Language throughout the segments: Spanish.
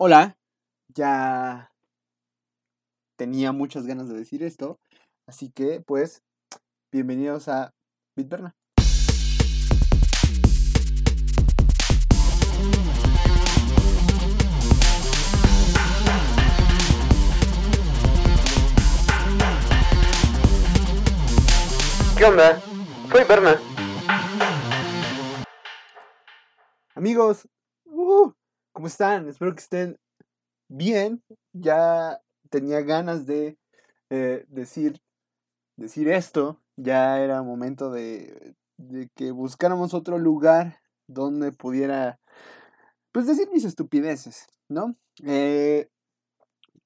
Hola, ya tenía muchas ganas de decir esto, así que pues bienvenidos a Bitberna. ¿Qué onda? Soy Berna. Amigos, ¿cómo están? Espero que estén bien. Ya tenía ganas de eh, decir, decir esto. Ya era momento de, de que buscáramos otro lugar donde pudiera, pues, decir mis estupideces, ¿no? Eh,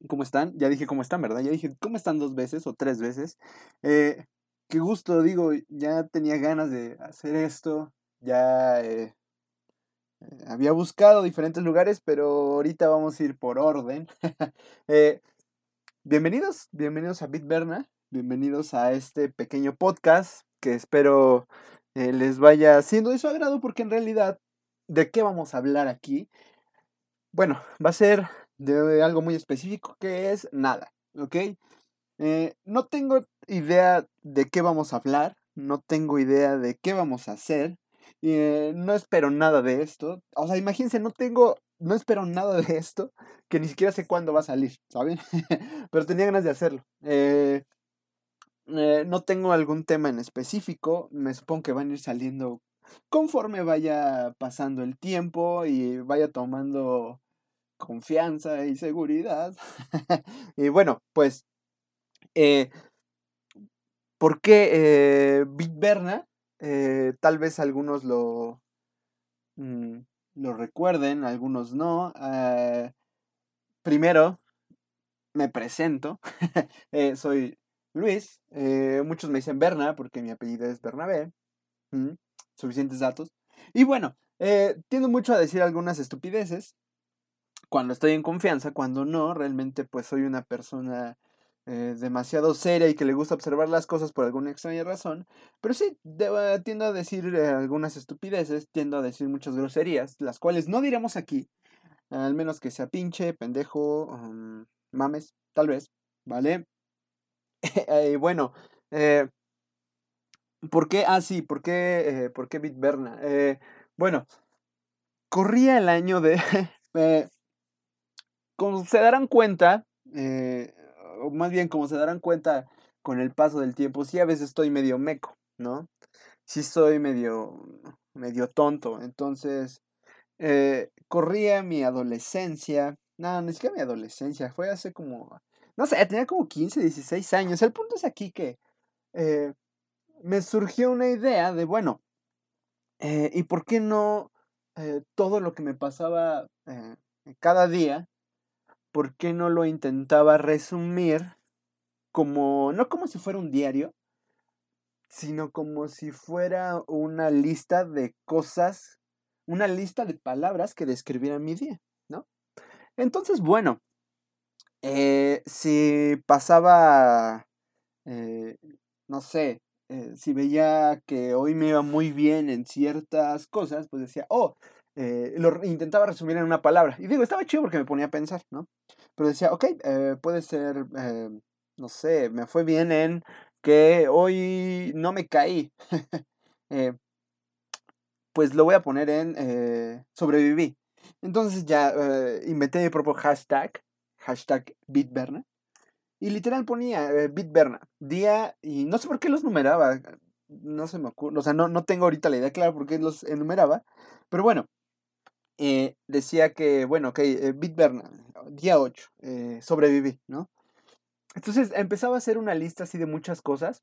¿Cómo están? Ya dije cómo están, ¿verdad? Ya dije cómo están dos veces o tres veces. Eh, qué gusto, digo, ya tenía ganas de hacer esto. Ya eh, había buscado diferentes lugares, pero ahorita vamos a ir por orden. Eh, bienvenidos, bienvenidos a Bitberna, bienvenidos a este pequeño podcast que espero eh, les vaya siendo de su agrado porque en realidad, ¿de qué vamos a hablar aquí? Bueno, va a ser de algo muy específico que es nada, ¿ok? Eh, no tengo idea de qué vamos a hablar, no tengo idea de qué vamos a hacer, eh, no espero nada de esto. O sea, imagínense, no tengo, no espero nada de esto, que ni siquiera sé cuándo va a salir, ¿saben? Pero tenía ganas de hacerlo. Eh, eh, no tengo algún tema en específico, me supongo que van a ir saliendo conforme vaya pasando el tiempo y vaya tomando confianza y seguridad. y bueno, pues, ¿por qué eh? Eh, tal vez algunos lo, mm, lo recuerden, algunos no. Eh, primero, me presento. Eh, soy Luis. muchos me dicen Berna porque mi apellido es Bernabé. Mm, Suficientes datos. Y bueno, tiendo mucho a decir algunas estupideces. Cuando estoy en confianza, cuando no, realmente pues soy una persona eh, demasiado seria y que le gusta observar las cosas por alguna extraña razón. Pero sí, de- tiendo a decir eh, algunas estupideces, tiendo a decir muchas groserías, las cuales no diremos aquí, al menos que sea pinche, pendejo, um, mames, tal vez, ¿vale? Eh, bueno, eh, ¿por qué? Ah, sí, ¿por qué, eh, ¿por qué Bitberna? Eh, bueno, corría el año de... eh, como se darán cuenta, eh, o más bien como se darán cuenta con el paso del tiempo, sí a veces estoy medio meco, ¿no? Sí estoy medio, medio tonto. Entonces, eh, corría mi adolescencia. No, ni siquiera mi adolescencia, fue hace como, no sé, tenía como 15, 16 años. El punto es aquí que eh, me surgió una idea de, bueno, eh, ¿y por qué no todo lo que me pasaba cada día? ¿Por qué no lo intentaba resumir como, no como si fuera un diario, sino como si fuera una lista de cosas, una lista de palabras que describieran mi día, ¿no? Entonces, bueno, eh, si pasaba, eh, no sé, eh, si veía que hoy me iba muy bien en ciertas cosas, pues decía, oh, eh, lo intentaba resumir en una palabra. Y digo, estaba chido porque me ponía a pensar, ¿no? Pero decía, ok, eh, puede ser, eh, no sé, me fue bien en que hoy no me caí. Pues lo voy a poner en sobreviví. Entonces ya inventé mi propio hashtag, hashtag Bitberna. Y literal ponía Bitberna, día, y no sé por qué los numeraba, no se me ocurre, o sea, no, no tengo ahorita la idea clara por qué los enumeraba, pero bueno, eh, decía que, bueno, ok, eh, Bitberna, día 8, eh, sobreviví, ¿no? Entonces empezaba a hacer una lista así de muchas cosas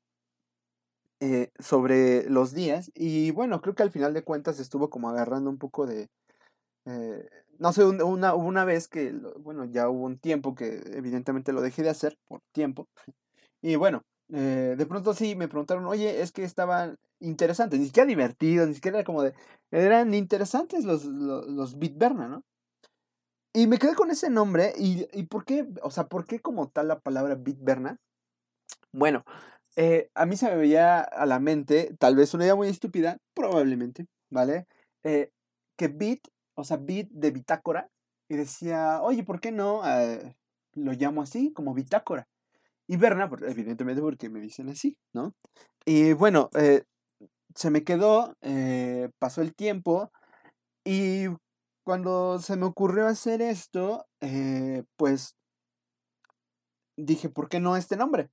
eh, sobre los días y bueno, creo que al final de cuentas estuvo como agarrando un poco de, no sé, un- una, una vez que, bueno, ya hubo un tiempo que evidentemente lo dejé de hacer por tiempo y bueno, eh, de pronto sí me preguntaron, oye, es que estaban interesantes, ni siquiera divertidos, ni siquiera era como de, eran interesantes los, los, los Bitberna, ¿no? Y me quedé con ese nombre y, y ¿por qué? O sea, ¿por qué como tal la palabra Bitberna? Bueno, eh, a mí se me veía a la mente, tal vez una idea muy estúpida, probablemente, ¿vale? Eh, que bit, o sea, bit de bitácora, y decía, oye, ¿por qué no lo llamo así, como bitácora? Y Berna, evidentemente porque me dicen así, ¿no? Y bueno, eh, se me quedó, eh, pasó el tiempo y cuando se me ocurrió hacer esto, eh, pues dije, ¿por qué no este nombre?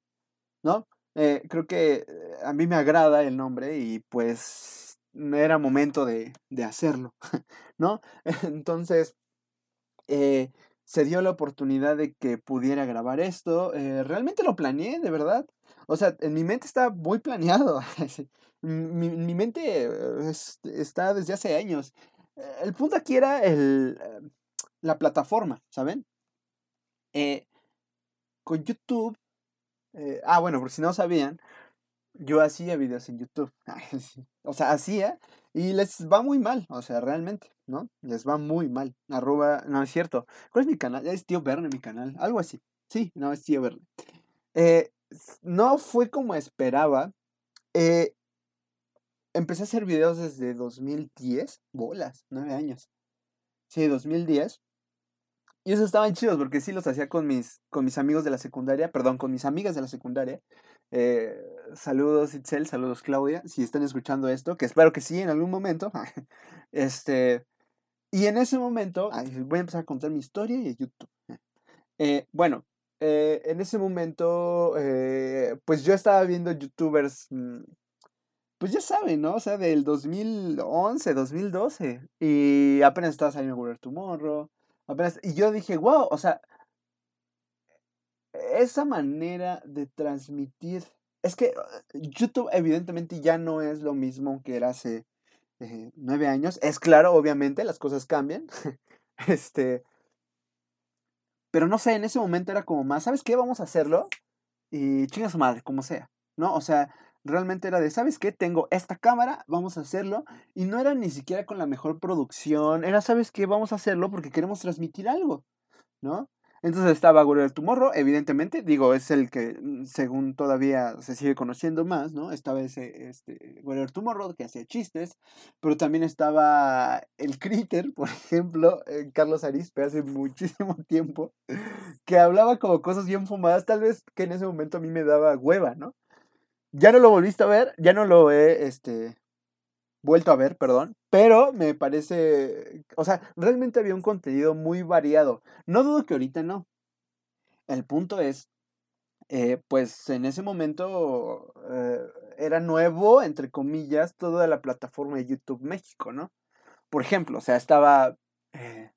¿No? Creo que a mí me agrada el nombre y pues era momento de, de hacerlo, ¿no? Entonces, eh, se dio la oportunidad de que pudiera grabar esto. eh, realmente lo planeé, de verdad. O sea, en mi mente está muy planeado. Mi, mi mente eh, es- está desde hace años. El punto aquí era el, eh, la plataforma, ¿saben? Eh, con YouTube. ah, bueno, por si no sabían, yo hacía videos en YouTube. O sea, hacía y les va muy mal. O sea, realmente, ¿no? Les va muy mal. Arroba, no es cierto. ¿Cuál es mi canal? Es Tío Verne mi canal. Algo así. Sí, no, es Tío Verne. Eh, no fue como esperaba. Eh, empecé a hacer videos desde 2010. Bolas, nueve años. Sí, 2010. Y esos estaban chidos porque sí los hacía con mis, con mis amigos de la secundaria, perdón, con mis amigas de la secundaria. Eh, saludos Itzel, saludos Claudia, si están escuchando esto, que espero que sí en algún momento. este, y en ese momento, voy a empezar a contar mi historia y YouTube. Eh, bueno, eh, en ese momento, pues yo estaba viendo youtubers, mm, pues ya saben, ¿no? O sea, del 2011, 2012, y apenas estaba saliendo Word Tomorrow, apenas, y yo dije, wow, o sea, esa manera de transmitir, es que uh, YouTube evidentemente ya no es lo mismo que era hace eh, nueve años, es claro, obviamente, las cosas cambian, este, pero no sé, en ese momento era como más, ¿sabes qué? Vamos a hacerlo y chinga su madre, como sea, ¿no? O sea, realmente era de, ¿sabes qué? Tengo esta cámara, vamos a hacerlo. Y no era ni siquiera con la mejor producción, era, ¿sabes qué? Vamos a hacerlo porque queremos transmitir algo, ¿no? Entonces estaba Warrior Tomorrow, evidentemente, digo, es el que mm, según todavía se sigue conociendo más, ¿no? Estaba ese este, Tomorrow que hacía chistes, pero también estaba el Critter, por ejemplo, eh, Carlos Arispe hace muchísimo tiempo, que hablaba como cosas bien fumadas, tal vez que en ese momento a mí me daba hueva, ¿no? Ya no lo volviste a ver, ya no lo he este, vuelto a ver, perdón, pero me parece, o sea, realmente había un contenido muy variado. No dudo que ahorita no. El punto es, eh, pues en ese momento eh, era nuevo, entre comillas, toda la plataforma de YouTube México, ¿no? Por ejemplo, o sea, estaba eh,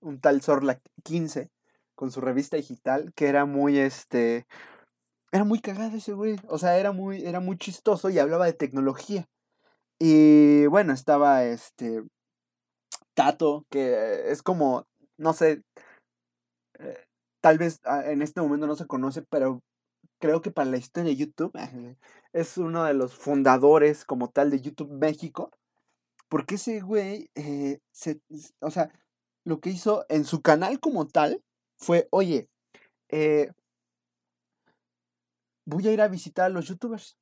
un tal Sorlac 15, con su revista digital, que era muy, este, era muy cagado ese güey, o sea, era muy, era muy chistoso y hablaba de tecnología. Y bueno, estaba este Tato, que es como, no sé, eh, tal vez ah, en este momento no se conoce, pero creo que para la historia de YouTube es uno de los fundadores como tal de YouTube México, porque ese güey, eh, se, o sea, lo que hizo en su canal como tal fue, oye, eh, voy a ir a visitar a los youtubers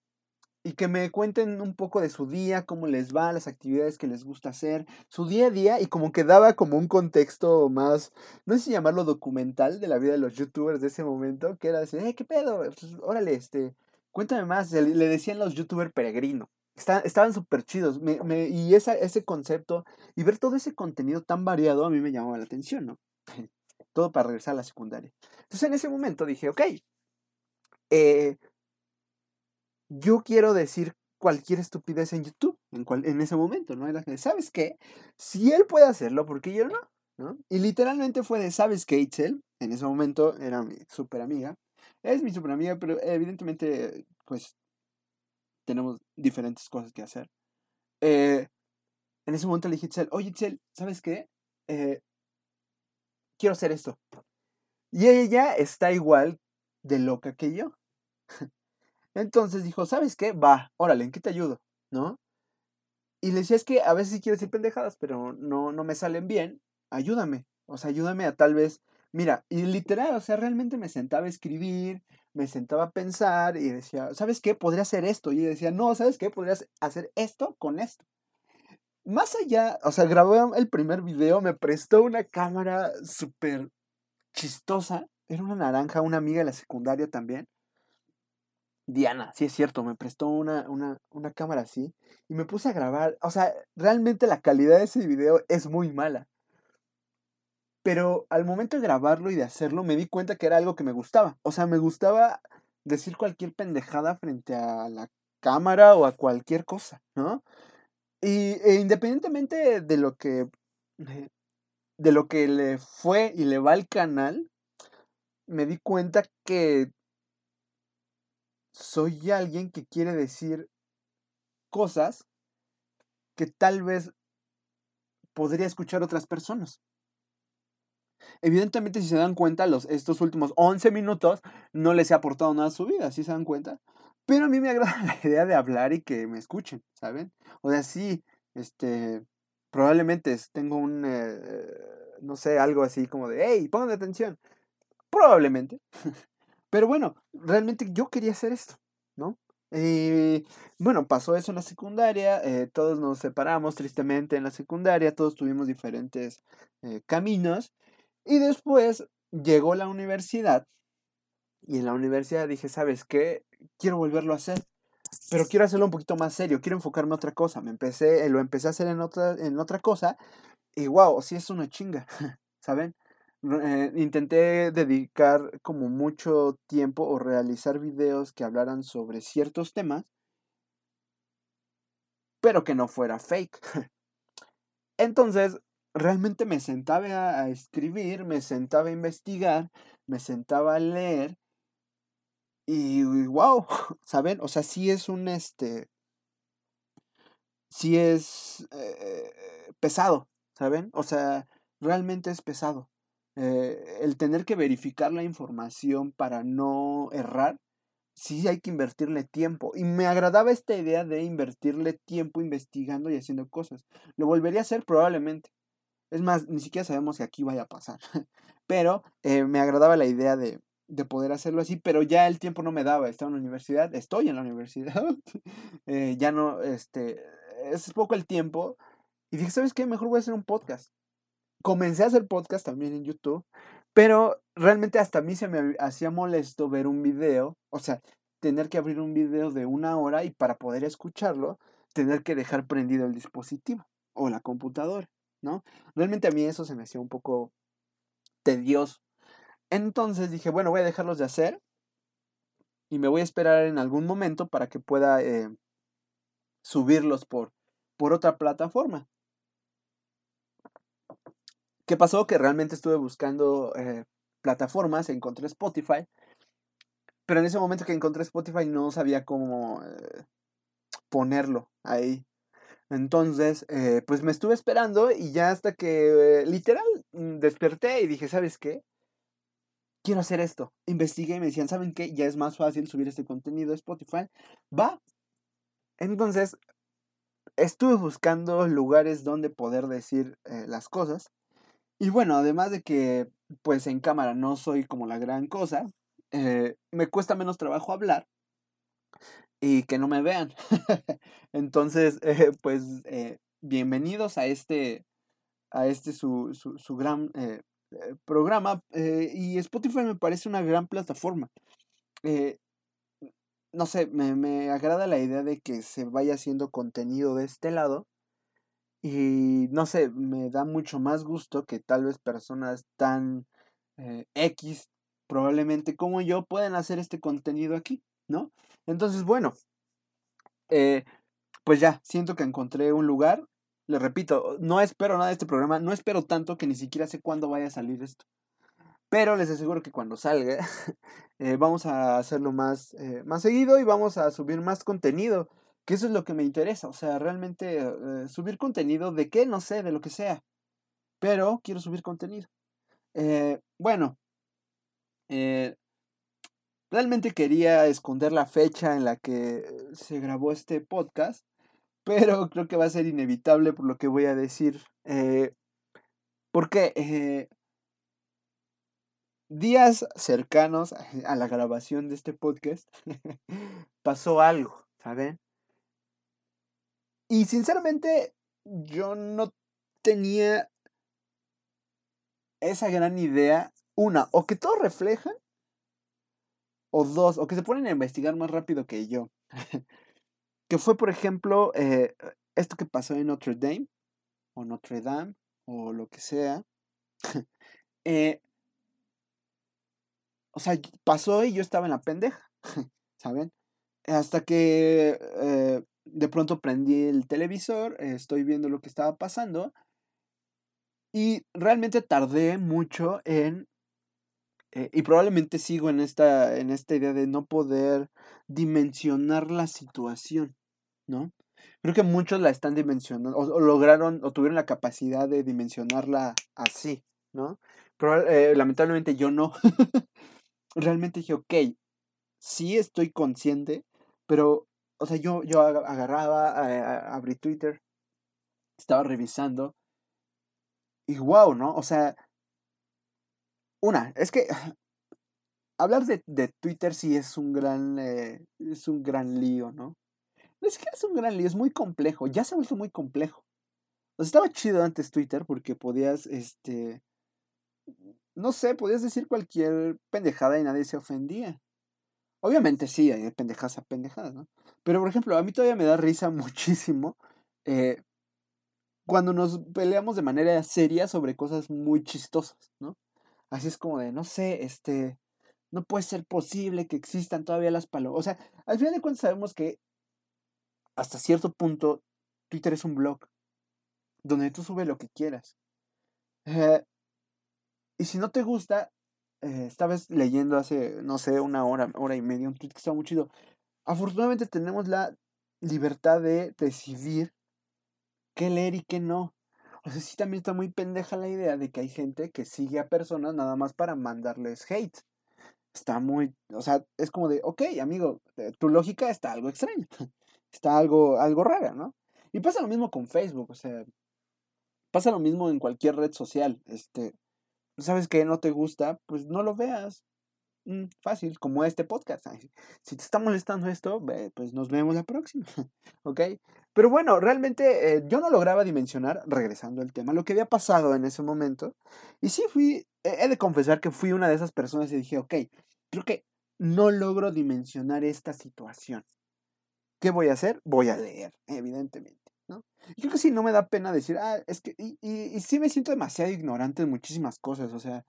y que me cuenten un poco de su día, cómo les va, las actividades que les gusta hacer, su día a día y como que daba como un contexto más, no sé si llamarlo documental de la vida de los youtubers de ese momento, que era decir, eh, ¿qué pedo? Pues, órale, este, cuéntame más, le, decían los youtubers peregrino. Está- estaban súper chidos me- me- y esa, ese concepto y ver todo ese contenido tan variado a mí me llamaba la atención, ¿no? Todo para regresar a la secundaria. Entonces en ese momento dije, ok, eh, yo quiero decir cualquier estupidez en YouTube en, cual- en ese momento, ¿no? ¿sabes qué? Si él puede hacerlo, ¿por qué yo no? Y literalmente fue de, ¿sabes qué, Itzel? En ese momento era mi súper amiga. Es mi súper amiga, pero evidentemente, pues, tenemos diferentes cosas que hacer. Eh, en ese momento le dije a oye, Itzel, ¿sabes qué? Eh, quiero hacer esto. Y ella está igual de loca que yo. Entonces dijo, ¿sabes qué? Va, órale, ¿en qué te ayudo? ¿No? Y le decía, es que a veces sí quiero decir pendejadas, pero no, no me salen bien. Ayúdame. O sea, ayúdame a tal vez. Mira, y literal, o sea, realmente me sentaba a escribir, me sentaba a pensar y decía, ¿sabes qué? Podría hacer esto. Y decía, no, ¿sabes qué? Podrías hacer esto con esto. más allá, o sea, grabé el primer video, me prestó una cámara súper chistosa. Era una naranja, una amiga de la secundaria también. Diana, sí es cierto, me prestó una, una, una cámara así y me puse a grabar. O sea, realmente la calidad de ese video es muy mala. Pero al momento de grabarlo y de hacerlo, me di cuenta que era algo que me gustaba. O sea, me gustaba decir cualquier pendejada frente a la cámara o a cualquier cosa, ¿no? Y e independientemente de lo que de lo que le fue y le va al canal, me di cuenta que soy alguien que quiere decir cosas que tal vez podría escuchar otras personas. Evidentemente, si se dan cuenta, los, estos últimos 11 minutos no les he aportado nada a su vida, si se dan cuenta? Pero a mí me agrada la idea de hablar y que me escuchen, ¿saben? O sea, sí, este, probablemente tengo un, eh, no sé, algo así como de, hey, pongan atención. Probablemente. Pero bueno, realmente yo quería hacer esto, ¿no? Y bueno, pasó eso en la secundaria, eh, todos nos separamos tristemente en la secundaria, todos tuvimos diferentes eh, caminos y después llegó la universidad y en la universidad dije, ¿sabes qué? Quiero volverlo a hacer, pero quiero hacerlo un poquito más serio, quiero enfocarme en otra cosa. Me empecé, lo empecé a hacer en otra, en otra cosa y wow, sí es una chinga, ¿saben? Eh, intenté dedicar como mucho tiempo o realizar videos que hablaran sobre ciertos temas, pero que no fuera fake. Entonces, realmente me sentaba a escribir, me sentaba a investigar, me sentaba a leer y wow, ¿saben? O sea, sí es un este sí es eh, pesado, ¿saben? O sea, realmente es pesado. Eh, el tener que verificar la información para no errar, sí hay que invertirle tiempo. Y me agradaba esta idea de invertirle tiempo investigando y haciendo cosas. Lo volvería a hacer probablemente. Es más, ni siquiera sabemos si aquí vaya a pasar. Pero eh, me agradaba la idea de, de, poder hacerlo así, pero ya el tiempo no me daba. Estaba en la universidad, estoy en la universidad. Eh, ya no, este, es poco el tiempo. Y dije, ¿sabes qué? Mejor voy a hacer un podcast. Comencé a hacer podcast también en YouTube, pero realmente hasta a mí se me hacía molesto ver un video, o sea, tener que abrir un video de una hora y para poder escucharlo, tener que dejar prendido el dispositivo o la computadora. ¿no? Realmente a mí eso se me hacía un poco tedioso. Entonces dije, bueno, voy a dejarlos de hacer y me voy a esperar en algún momento para que pueda eh, subirlos por, por otra plataforma. ¿Qué pasó? Que realmente estuve buscando eh, plataformas, encontré Spotify, pero en ese momento que encontré Spotify no sabía cómo eh, ponerlo ahí. Entonces, eh, pues me estuve esperando y ya hasta que literal mm, desperté y dije, ¿sabes qué? Quiero hacer esto. Investigué y me decían, ¿saben qué? Ya es más fácil subir este contenido a Spotify. Va. Entonces, estuve buscando lugares donde poder decir las cosas. Y bueno, además de que, pues en cámara no soy como la gran cosa, eh, me cuesta menos trabajo hablar y que no me vean. Entonces, eh, pues, eh, bienvenidos a este, a este su, su, gran eh, programa. y Spotify me parece una gran plataforma. no sé, me, me, agrada la idea de que se vaya haciendo contenido de este lado. Y no sé, me da mucho más gusto que tal vez personas tan X, probablemente como yo, puedan hacer este contenido aquí. ¿no? Entonces, bueno, eh, pues ya, siento que encontré un lugar. Le repito, no espero nada de este programa, no espero tanto que ni siquiera sé cuándo vaya a salir esto. Pero les aseguro que cuando salga, eh, vamos a hacerlo más, eh, más seguido y vamos a subir más contenido. Que eso es lo que me interesa. O sea, realmente subir contenido de qué, no sé, de lo que sea. Pero quiero subir contenido. bueno, Realmente quería esconder la fecha en la que se grabó este podcast, pero creo que va a ser inevitable por lo que voy a decir. Eh, porque eh, días cercanos a la grabación de este podcast pasó algo, ¿saben? Y sinceramente yo no tenía esa gran idea. Una, o que todo reflejan, o dos, o que se ponen a investigar más rápido que yo. que fue, por ejemplo, eh, esto que pasó en Notre Dame, o Notre Dame, o lo que sea. eh, o sea, pasó y yo estaba en la pendeja, ¿saben? Hasta que eh, de pronto prendí el televisor, estoy viendo lo que estaba pasando y realmente tardé mucho en, eh, y probablemente sigo en esta, en esta idea de no poder dimensionar la situación, ¿no? Creo que muchos la están dimensionando, o, lograron, o tuvieron la capacidad de dimensionarla así, ¿no? Pero eh, lamentablemente yo no. realmente dije, ok, sí estoy consciente, pero, o sea, yo, yo agarraba, abrí Twitter, estaba revisando, y wow, ¿no? O sea, una, es que hablar de, de Twitter sí es un gran, eh, es un gran lío, ¿no? No es que es un gran lío, es muy complejo, ya se ha vuelto muy complejo. O sea, estaba chido antes Twitter porque podías, este, no sé, podías decir cualquier pendejada y nadie se ofendía. Obviamente sí, hay pendejadas a pendejadas, ¿no? Pero por ejemplo, a mí todavía me da risa muchísimo eh, cuando nos peleamos de manera seria sobre cosas muy chistosas, ¿no? Así es como de, no sé, este, no puede ser posible que existan todavía las palomas. O sea, al final de cuentas sabemos que hasta cierto punto Twitter es un blog donde tú subes lo que quieras. Eh, y si no te gusta, eh, estabas leyendo hace, no sé, una hora, hora y media, un tweet que estaba muy chido. Afortunadamente tenemos la libertad de decidir qué leer y qué no. O sea, sí también está muy pendeja la idea de que hay gente que sigue a personas nada más para mandarles hate. Está muy, o sea, es como de, ok, amigo, eh, tu lógica está algo extraña. Está algo, algo rara, ¿no? Y pasa lo mismo con Facebook, o sea, pasa lo mismo en cualquier red social. Este, sabes que no te gusta, pues no lo veas. Mm, fácil, como este podcast. Si te está molestando esto, pues nos vemos la próxima. ¿Ok? Pero bueno, realmente eh, yo no lograba dimensionar, regresando al tema, lo que había pasado en ese momento. Y sí fui, he de confesar que fui una de esas personas y dije, ok, creo que no logro dimensionar esta situación. ¿Qué voy a hacer? Voy a leer, evidentemente. Y creo que sí, no me da pena decir, ah, es que, y, y, sí me siento demasiado ignorante en muchísimas cosas, o sea,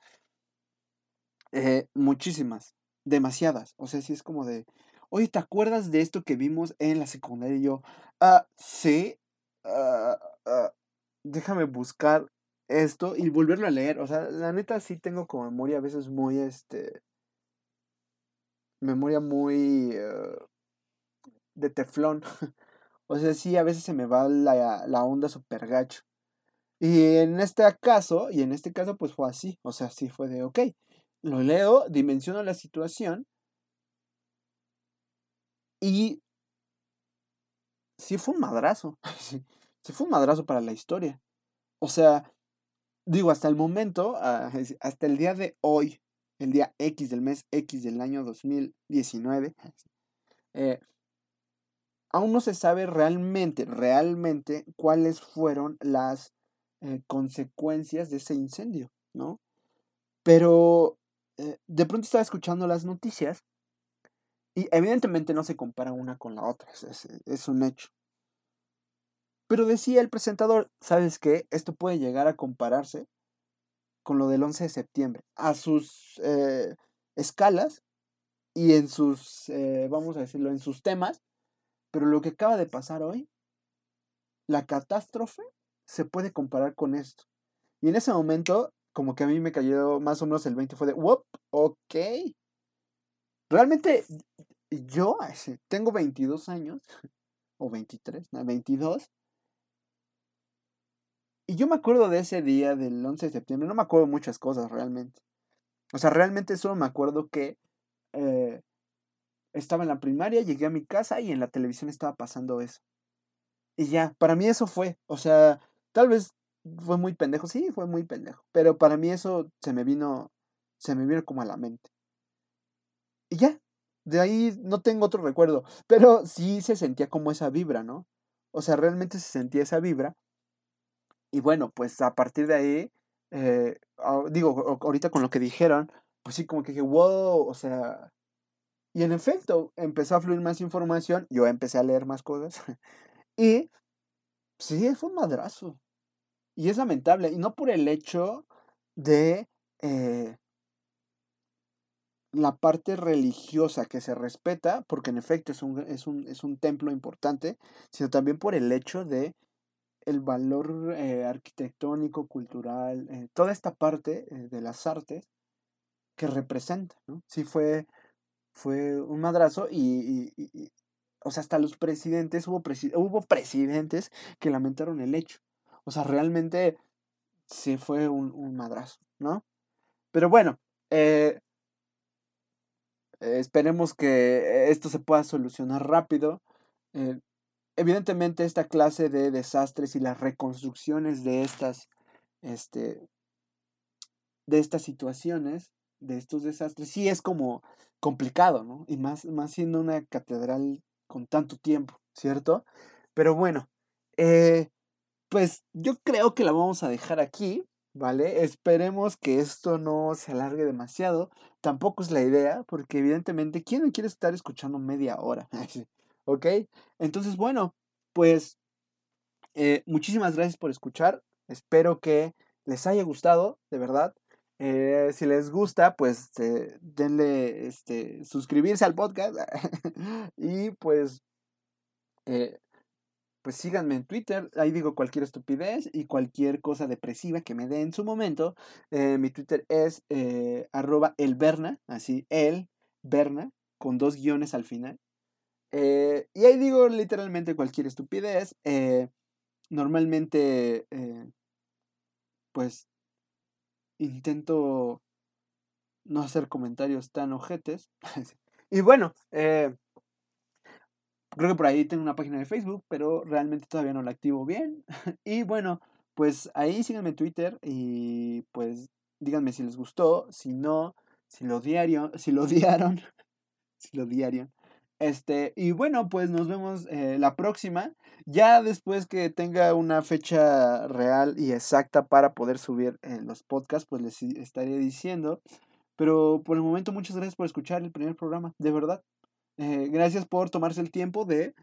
eh, muchísimas, demasiadas, o sea, sí es como de, oye, ¿te acuerdas de esto que vimos en la secundaria? Y yo, ah, sí, ah, ah, déjame buscar esto y volverlo a leer, o sea, la neta sí tengo como memoria a veces muy, este, memoria muy eh, de teflón. O sea, sí, a veces se me va la, la onda super gacho. Y en este caso, y en este caso, pues fue así. O sea, sí fue de, ok, lo leo, dimensiono la situación. Y sí fue un madrazo. Sí, fue un madrazo para la historia. O sea, digo, hasta el momento, ah, hasta el día de hoy, el día X del mes X del año 2019, eh, aún no se sabe realmente, realmente cuáles fueron las eh, consecuencias de ese incendio, ¿no? Pero eh, de pronto estaba escuchando las noticias y evidentemente no se compara una con la otra, es, un hecho. Pero decía el presentador, ¿sabes qué? Esto puede llegar a compararse con lo del 11 de septiembre, a sus eh, escalas y en sus, vamos a decirlo, en sus temas, pero lo que acaba de pasar hoy, la catástrofe, se puede comparar con esto. Y en ese momento, como que a mí me cayó más o menos el 20, fue de, ¡wop! Ok. Realmente, yo tengo 22 años, o 23, no, 22. Y yo me acuerdo de ese día del 11 de septiembre, no me acuerdo muchas cosas realmente. O sea, realmente solo me acuerdo que eh, estaba en la primaria, llegué a mi casa y en la televisión estaba pasando eso. Y ya, para mí eso fue, o sea, tal vez fue muy pendejo, sí, fue muy pendejo, pero para mí eso se me vino, se me vino como a la mente. Y ya, de ahí no tengo otro recuerdo, pero sí se sentía como esa vibra, ¿no? O sea, realmente se sentía esa vibra y bueno, pues a partir de ahí, eh, ah, digo, ahorita con lo que dijeron, pues sí, como que dije, wow, o sea, y en efecto, empezó a fluir más información, yo empecé a leer más cosas, y sí, fue un madrazo. Y es lamentable, y no por el hecho de eh, la parte religiosa que se respeta, porque en efecto es un, es un, es un templo importante, sino también por el hecho de el valor eh, arquitectónico, cultural, eh, toda esta parte de las artes que representa, ¿no? Sí fue, fue un madrazo y, o sea, hasta los presidentes, hubo, hubo presidentes que lamentaron el hecho. O sea, realmente sí fue un, un madrazo, ¿no? Pero bueno, esperemos que esto se pueda solucionar rápido evidentemente esta clase de desastres y las reconstrucciones de estas, este, de estas situaciones, de estos desastres, sí es como complicado, ¿no? Y más, más siendo una catedral con tanto tiempo, ¿cierto? Pero bueno, eh, pues yo creo que la vamos a dejar aquí, ¿vale? Esperemos que esto no se alargue demasiado. Tampoco es la idea, porque evidentemente, ¿quién quiere estar escuchando media hora? ¿Ok? Entonces, bueno, pues eh, muchísimas gracias por escuchar. Espero que les haya gustado, de verdad. Eh, si les gusta, pues eh, denle este, suscribirse al podcast. y pues, pues síganme en Twitter. Ahí digo cualquier estupidez y cualquier cosa depresiva que me dé en su momento. mi Twitter es arroba elberna, así, el Berna, con dos guiones al final. Eh, y ahí digo literalmente cualquier estupidez. Eh, normalmente, eh, pues, intento no hacer comentarios tan ojetes. y bueno, creo que por ahí tengo una página de Facebook, pero realmente todavía no la activo bien. y bueno, pues ahí síganme en Twitter y pues díganme si les gustó, si no, si lo diario, si lo odiaron, si lo diario. Este, y bueno, pues nos vemos eh, la próxima. Ya después que tenga una fecha real y exacta para poder subir eh, los podcasts, pues les estaré diciendo. Pero por el momento, muchas gracias por escuchar el primer programa, de verdad. Eh, gracias por tomarse el tiempo de,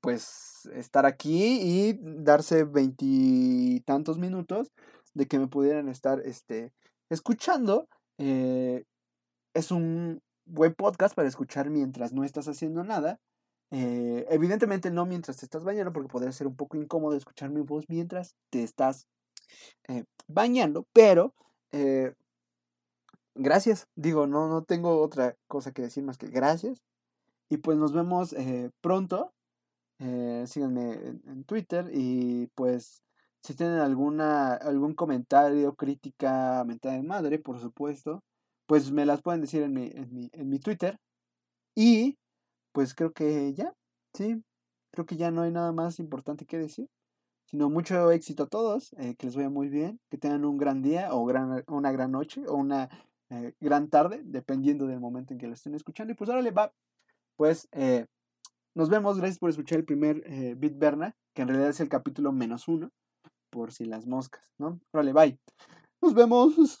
pues, estar aquí y darse veintitantos minutos de que me pudieran estar, este, escuchando. es un buen podcast para escuchar mientras no estás haciendo nada. Eh, evidentemente no mientras te estás bañando, porque podría ser un poco incómodo escuchar mi voz mientras te estás eh, bañando, pero eh, gracias. Digo, no, no tengo otra cosa que decir más que gracias. Y pues nos vemos pronto. síganme en, Twitter y pues si tienen alguna, algún comentario, crítica, mental de madre, por supuesto, pues me las pueden decir en mi, en mi, en mi Twitter. Y pues creo que ya, sí, creo que ya no hay nada más importante que decir. Sino mucho éxito a todos, eh, que les vaya muy bien, que tengan un gran día o gran, una gran noche o una eh, gran tarde, dependiendo del momento en que lo estén escuchando. Y pues ahora le va, pues eh, nos vemos, gracias por escuchar el primer Bit Berna, que en realidad es el capítulo menos uno, por si las moscas, ¿no? Órale, bye. Nos vemos.